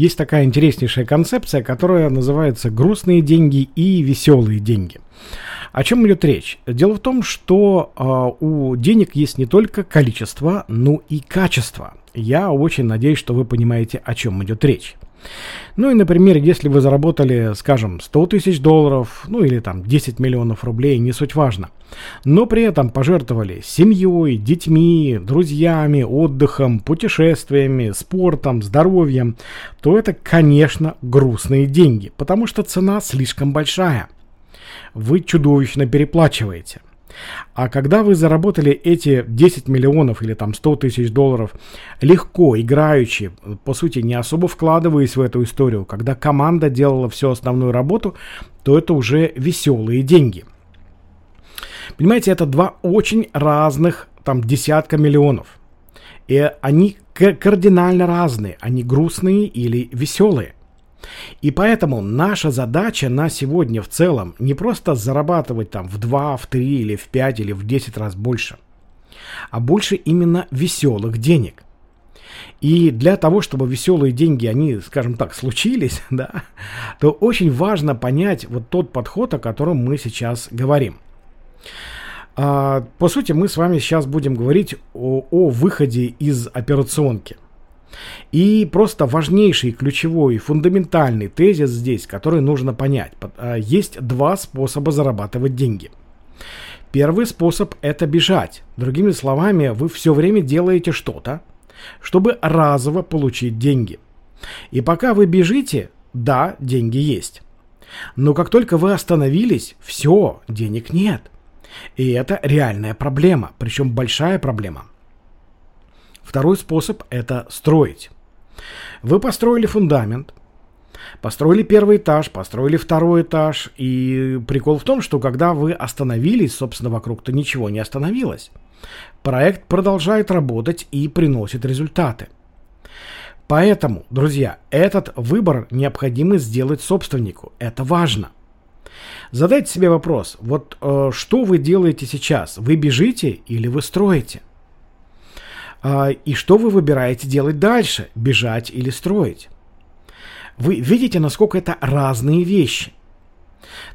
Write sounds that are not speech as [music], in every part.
есть такая интереснейшая концепция, которая называется «грустные деньги и веселые деньги». О чем идет речь? Дело в том, что э, у денег есть не только количество, но и качество. Я очень надеюсь, что вы понимаете, о чем идет речь. Ну и, например, если вы заработали, скажем, 100 тысяч долларов, ну или там 10 миллионов рублей, не суть важно, но при этом пожертвовали семьей, детьми, друзьями, отдыхом, путешествиями, спортом, здоровьем, то это, конечно, грустные деньги, потому что цена слишком большая. Вы чудовищно переплачиваете. А когда вы заработали эти 10 миллионов или там 100 тысяч долларов легко, играючи, по сути, не особо вкладываясь в эту историю, когда команда делала всю основную работу, то это уже веселые деньги. Понимаете, это два очень разных там десятка миллионов. И они кардинально разные. Они грустные или веселые. И поэтому наша задача на сегодня в целом не просто зарабатывать там в 2, в 3 или в 5 или в 10 раз больше, а больше именно веселых денег. И для того, чтобы веселые деньги, они, скажем так, случились, [laughs] да, то очень важно понять вот тот подход, о котором мы сейчас говорим. А, по сути, мы с вами сейчас будем говорить о, о выходе из операционки – и просто важнейший, ключевой, фундаментальный тезис здесь, который нужно понять. А, есть два способа зарабатывать деньги. Первый способ – это бежать. Другими словами, вы все время делаете что-то, чтобы разово получить деньги. И пока вы бежите, да, деньги есть. Но как только вы остановились, все, денег нет. И это реальная проблема, причем большая проблема. Второй способ – это строить. Вы построили фундамент, построили первый этаж, построили второй этаж. И прикол в том, что когда вы остановились, собственно, вокруг-то ничего не остановилось. Проект продолжает работать и приносит результаты. Поэтому, друзья, этот выбор необходимо сделать собственнику. Это важно. Задайте себе вопрос, вот э, что вы делаете сейчас? Вы бежите или вы строите? А, и что вы выбираете делать дальше? Бежать или строить? Вы видите, насколько это разные вещи.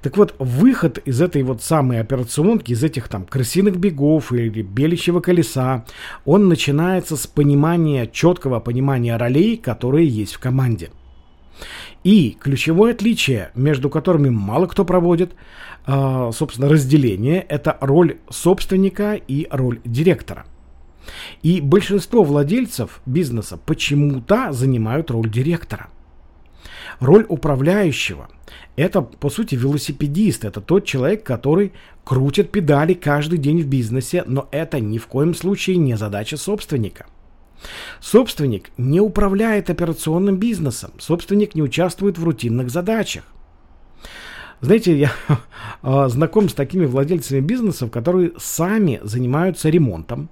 Так вот, выход из этой вот самой операционки, из этих там крысиных бегов или беличьего колеса, он начинается с понимания, четкого понимания ролей, которые есть в команде. И ключевое отличие, между которыми мало кто проводит, а, собственно, разделение, это роль собственника и роль директора – и большинство владельцев бизнеса почему-то занимают роль директора. Роль управляющего – это, по сути, велосипедист. Это тот человек, который крутит педали каждый день в бизнесе, но это ни в коем случае не задача собственника. Собственник не управляет операционным бизнесом, собственник не участвует в рутинных задачах. Знаете, я а, [laughs] знаком с такими владельцами бизнесов, которые сами занимаются ремонтом,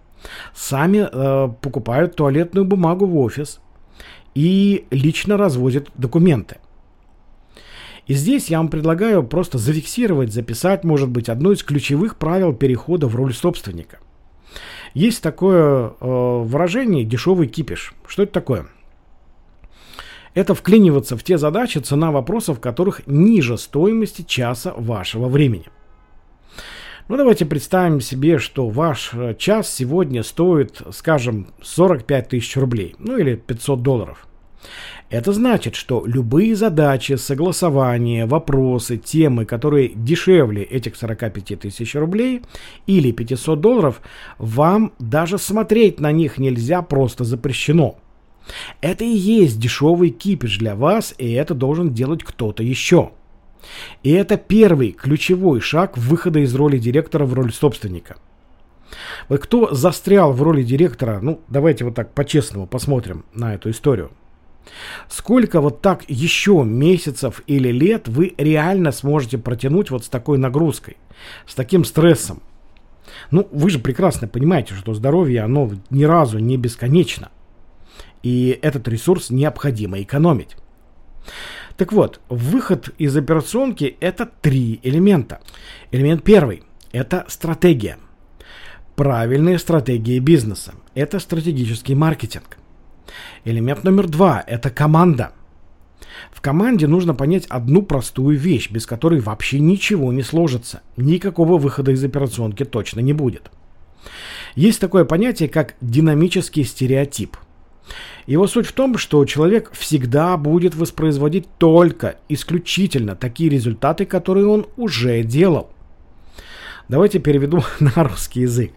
сами э, покупают туалетную бумагу в офис и лично развозят документы. И здесь я вам предлагаю просто зафиксировать, записать, может быть, одно из ключевых правил перехода в роль собственника. Есть такое э, выражение «дешевый кипиш». Что это такое? Это вклиниваться в те задачи, цена вопросов которых ниже стоимости часа вашего времени – ну, давайте представим себе, что ваш э, час сегодня стоит, скажем, 45 тысяч рублей, ну или 500 долларов. Это значит, что любые задачи, согласования, вопросы, темы, которые дешевле этих 45 тысяч рублей или 500 долларов, вам даже смотреть на них нельзя, просто запрещено. Это и есть дешевый кипиш для вас, и это должен делать кто-то еще. И это первый ключевой шаг выхода из роли директора в роль собственника. Вот кто застрял в роли директора, ну, давайте вот так по-честному посмотрим на эту историю. Сколько вот так еще месяцев или лет вы реально сможете протянуть вот с такой нагрузкой, с таким стрессом? Ну, вы же прекрасно понимаете, что здоровье, оно ни разу не бесконечно. И этот ресурс необходимо экономить. Так вот, выход из операционки – это три элемента. Элемент первый – это стратегия. Правильные стратегии бизнеса – это стратегический маркетинг. Элемент номер два – это команда. В команде нужно понять одну простую вещь, без которой вообще ничего не сложится. Никакого выхода из операционки точно не будет. Есть такое понятие, как динамический стереотип. Его суть в том, что человек всегда будет воспроизводить только, исключительно такие результаты, которые он уже делал. Давайте переведу [laughs] на русский язык.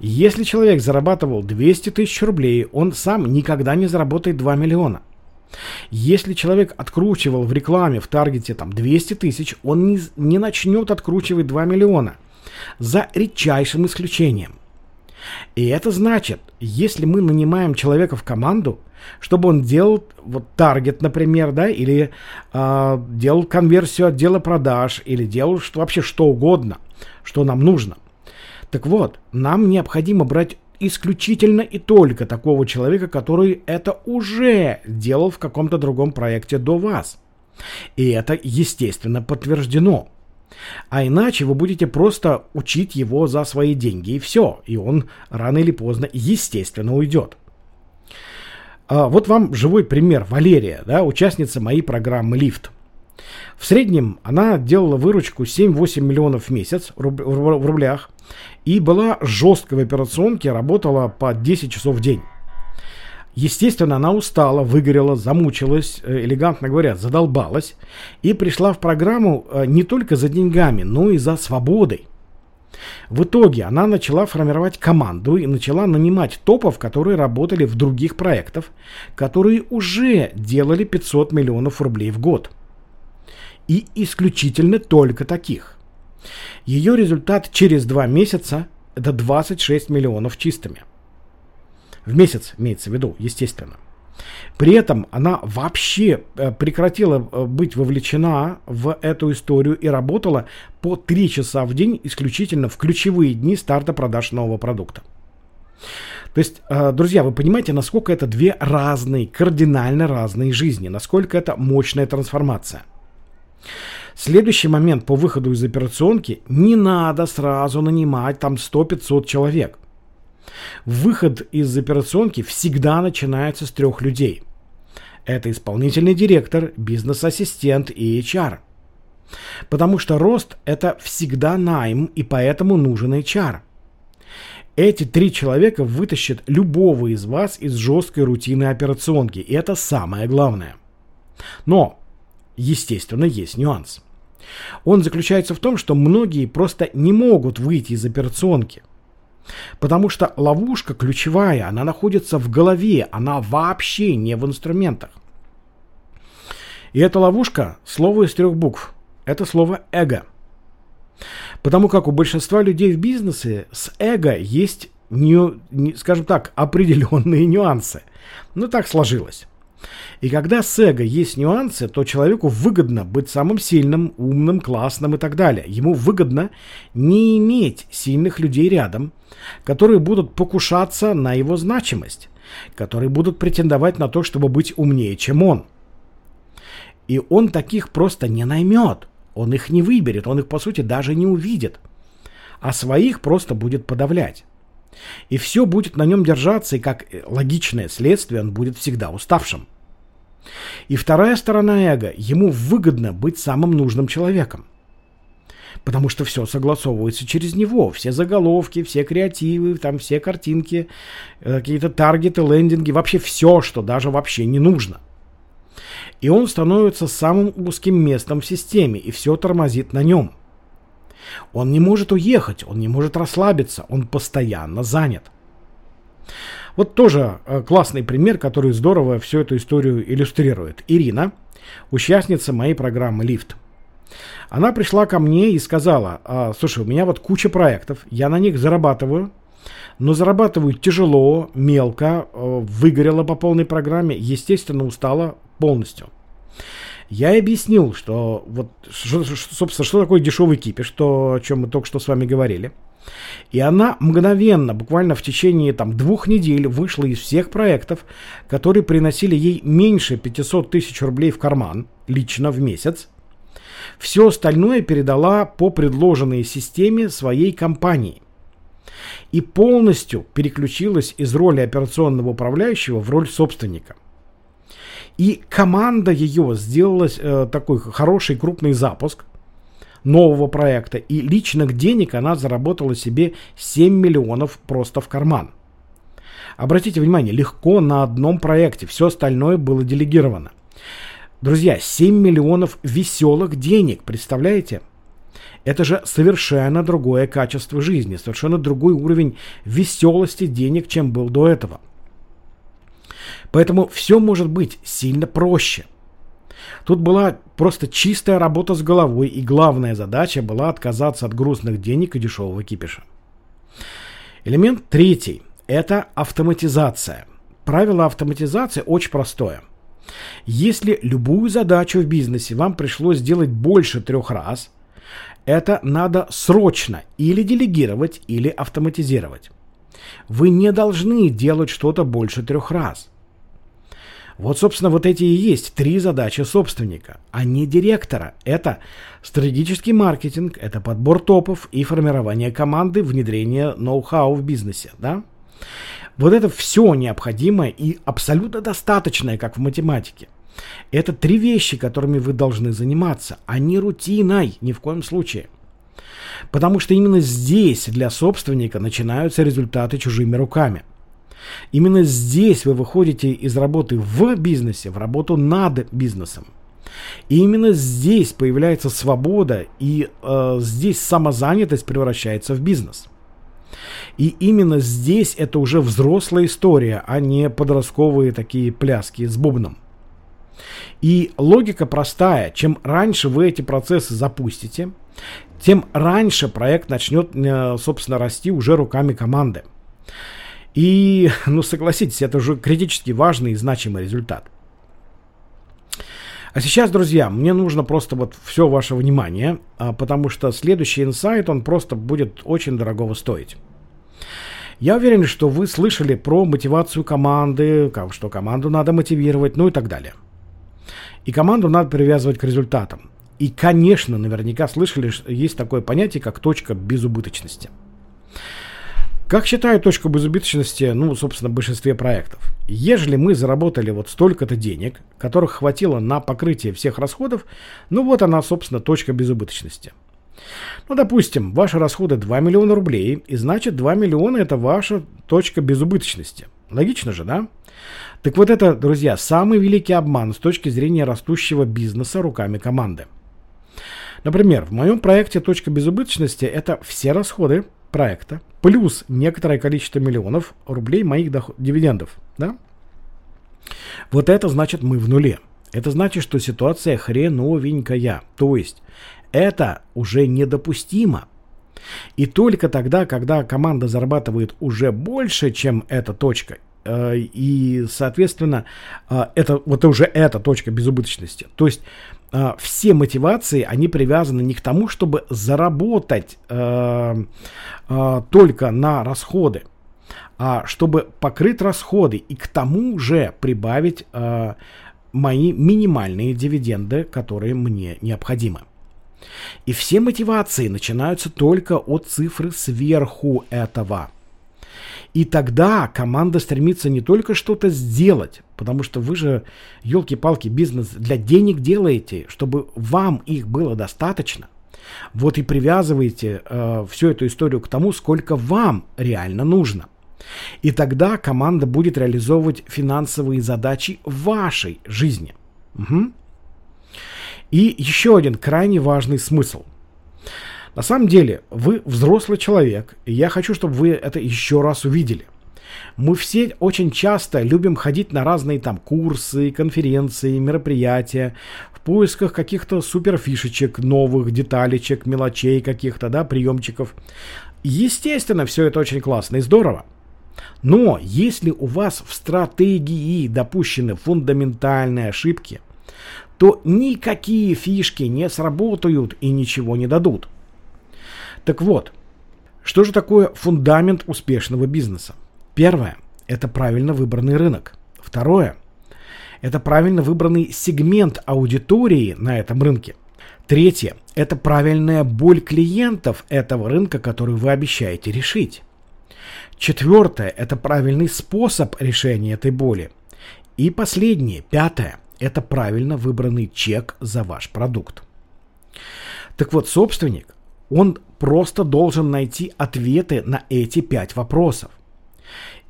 Если человек зарабатывал 200 тысяч рублей, он сам никогда не заработает 2 миллиона. Если человек откручивал в рекламе в таргете там 200 тысяч, он не, не начнет откручивать 2 миллиона. За редчайшим исключением. И это значит, если мы нанимаем человека в команду, чтобы он делал вот таргет, например, да, или э, делал конверсию отдела продаж, или делал что, вообще что угодно, что нам нужно. Так вот, нам необходимо брать исключительно и только такого человека, который это уже делал в каком-то другом проекте до вас. И это, естественно, подтверждено. А иначе вы будете просто учить его за свои деньги, и все. И он рано или поздно, естественно, уйдет. А вот вам живой пример. Валерия, да, участница моей программы «Лифт». В среднем она делала выручку 7-8 миллионов в месяц в рублях и была жесткой в операционке, работала по 10 часов в день. Естественно, она устала, выгорела, замучилась, э, элегантно говоря, задолбалась и пришла в программу э, не только за деньгами, но и за свободой. В итоге она начала формировать команду и начала нанимать топов, которые работали в других проектах, которые уже делали 500 миллионов рублей в год. И исключительно только таких. Ее результат через два месяца – это 26 миллионов чистыми. В месяц имеется в виду, естественно. При этом она вообще э, прекратила э, быть вовлечена в эту историю и работала по 3 часа в день исключительно в ключевые дни старта продаж нового продукта. То есть, э, друзья, вы понимаете, насколько это две разные, кардинально разные жизни, насколько это мощная трансформация. Следующий момент по выходу из операционки не надо сразу нанимать там 100-500 человек. Выход из операционки всегда начинается с трех людей. Это исполнительный директор, бизнес-ассистент и HR. Потому что рост – это всегда найм, и поэтому нужен HR. Эти три человека вытащат любого из вас из жесткой рутины операционки, и это самое главное. Но, естественно, есть нюанс. Он заключается в том, что многие просто не могут выйти из операционки. Потому что ловушка ключевая, она находится в голове, она вообще не в инструментах. И эта ловушка – слово из трех букв. Это слово «эго». Потому как у большинства людей в бизнесе с эго есть, скажем так, определенные нюансы. Ну, так сложилось. И когда с эго есть нюансы, то человеку выгодно быть самым сильным, умным, классным и так далее. Ему выгодно не иметь сильных людей рядом, которые будут покушаться на его значимость, которые будут претендовать на то, чтобы быть умнее, чем он. И он таких просто не наймет. Он их не выберет, он их, по сути, даже не увидит. А своих просто будет подавлять. И все будет на нем держаться, и как логичное следствие он будет всегда уставшим. И вторая сторона эго, ему выгодно быть самым нужным человеком. Потому что все согласовывается через него. Все заголовки, все креативы, там все картинки, э, какие-то таргеты, лендинги, вообще все, что даже вообще не нужно. И он становится самым узким местом в системе, и все тормозит на нем. Он не может уехать, он не может расслабиться, он постоянно занят. Вот тоже э, классный пример, который здорово всю эту историю иллюстрирует. Ирина, участница моей программы «Лифт». Она пришла ко мне и сказала, «А, слушай, у меня вот куча проектов, я на них зарабатываю, но зарабатываю тяжело, мелко, э, выгорела по полной программе, естественно, устала полностью. Я объяснил, что вот, что, собственно, что такое дешевый кипиш, то, о чем мы только что с вами говорили. И она мгновенно, буквально в течение там, двух недель вышла из всех проектов, которые приносили ей меньше 500 тысяч рублей в карман лично в месяц. Все остальное передала по предложенной системе своей компании. И полностью переключилась из роли операционного управляющего в роль собственника – И команда ее сделала э, такой хороший крупный запуск нового проекта. И личных денег она заработала себе 7 миллионов просто в карман. Обратите внимание, легко на одном проекте. Все остальное было делегировано. Друзья, 7 миллионов веселых денег, представляете? Это же совершенно другое качество жизни, совершенно другой уровень веселости денег, чем был до этого. Поэтому все может быть сильно проще. Тут была просто чистая работа с головой, и главная задача была отказаться от грустных денег и дешевого кипиша. Элемент третий – это автоматизация. Правило автоматизации очень простое. Если любую задачу в бизнесе вам пришлось сделать больше трех раз, это надо срочно или делегировать, или автоматизировать. Вы не должны делать что-то больше трех раз. Вот, собственно, вот эти и есть три задачи собственника, а не директора. Это стратегический маркетинг, это подбор топов и формирование команды, внедрение ноу-хау в бизнесе. Да? Вот это все необходимое и абсолютно достаточное, как в математике. Это три вещи, которыми вы должны заниматься, а не рутиной ни в коем случае. Потому что именно здесь для собственника начинаются результаты чужими руками. Именно здесь вы выходите из работы в бизнесе в работу над бизнесом. И именно здесь появляется свобода, и э, здесь самозанятость превращается в бизнес. И именно здесь это уже взрослая история, а не подростковые такие пляски с бубном. И логика простая. Чем раньше вы эти процессы запустите, тем раньше проект начнет, э, собственно, расти уже руками команды. И, [laughs] ну согласитесь, это уже критически важный и значимый результат. А сейчас, друзья, мне нужно просто вот все ваше внимание, а, потому что следующий инсайт, он просто будет очень дорогого стоить. Я уверен, что вы слышали про мотивацию команды, что команду надо мотивировать, ну и так далее. И команду надо привязывать к результатам. И, конечно, наверняка слышали, есть такое понятие, как точка безубыточности. Как считаю точку безубыточности, ну, собственно, в большинстве проектов? Ежели мы заработали вот столько-то денег, которых хватило на покрытие всех расходов, ну вот она, собственно, точка безубыточности. Ну, допустим, ваши расходы 2 миллиона рублей, и значит 2 миллиона это ваша точка безубыточности. Логично же, да? Так вот это, друзья, самый великий обман с точки зрения растущего бизнеса руками команды. Например, в моем проекте «Точка безубыточности» это все расходы, проекта, плюс некоторое количество миллионов рублей моих доход, дивидендов. Да? Вот это значит мы в нуле. Это значит, что ситуация хреновенькая. То есть это уже недопустимо. И только тогда, когда команда зарабатывает уже больше, чем эта точка, э, и, соответственно, э, это вот уже эта точка безубыточности. То есть э, все мотивации, они привязаны не к тому, чтобы заработать э, э, только на расходы, а чтобы покрыть расходы и к тому же прибавить э, мои минимальные дивиденды, которые мне необходимы. И все мотивации начинаются только от цифры сверху этого – и тогда команда стремится не только что-то сделать, потому что вы же, елки-палки, бизнес для денег делаете, чтобы вам их было достаточно. Вот и привязываете э, всю эту историю к тому, сколько вам реально нужно. И тогда команда будет реализовывать финансовые задачи вашей жизни. Угу. И еще один крайне важный смысл. На самом деле, вы взрослый человек, и я хочу, чтобы вы это еще раз увидели. Мы все очень часто любим ходить на разные там курсы, конференции, мероприятия в поисках каких-то суперфишечек, новых деталечек, мелочей каких-то, да, приемчиков. Естественно, все это очень классно и здорово. Но если у вас в стратегии допущены фундаментальные ошибки, то никакие фишки не сработают и ничего не дадут. Так вот, что же такое фундамент успешного бизнеса? Первое – это правильно выбранный рынок. Второе – это правильно выбранный сегмент аудитории на этом рынке. Третье – это правильная боль клиентов этого рынка, который вы обещаете решить. Четвертое – это правильный способ решения этой боли. И последнее, пятое – это правильно выбранный чек за ваш продукт. Так вот, собственник, он просто должен найти ответы на эти пять вопросов.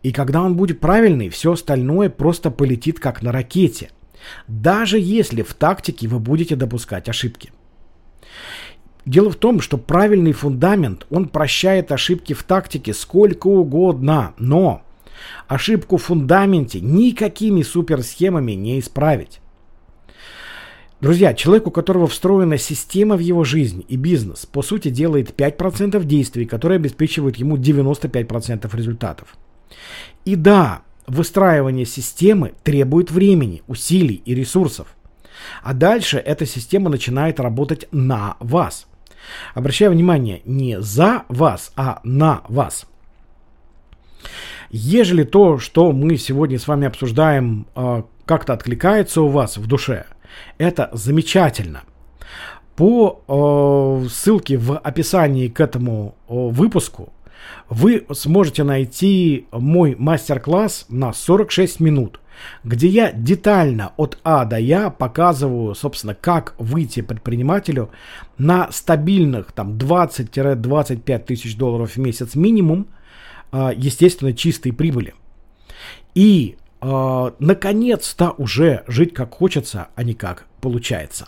И когда он будет правильный, все остальное просто полетит как на ракете. Даже если в тактике вы будете допускать ошибки. Дело в том, что правильный фундамент, он прощает ошибки в тактике сколько угодно, но ошибку в фундаменте никакими суперсхемами не исправить. Друзья, человек, у которого встроена система в его жизнь и бизнес, по сути делает 5% действий, которые обеспечивают ему 95% результатов. И да, выстраивание системы требует времени, усилий и ресурсов. А дальше эта система начинает работать на вас. Обращаю внимание, не за вас, а на вас. Ежели то, что мы сегодня с вами обсуждаем, а, как-то откликается у вас в душе, это замечательно. По э, ссылке в описании к этому э, выпуску вы сможете найти мой мастер-класс на 46 минут, где я детально от А до Я показываю, собственно, как выйти предпринимателю на стабильных там 20-25 тысяч долларов в месяц минимум, а, естественно, чистой прибыли. И, э, наконец-то, уже жить как хочется, а не как получается.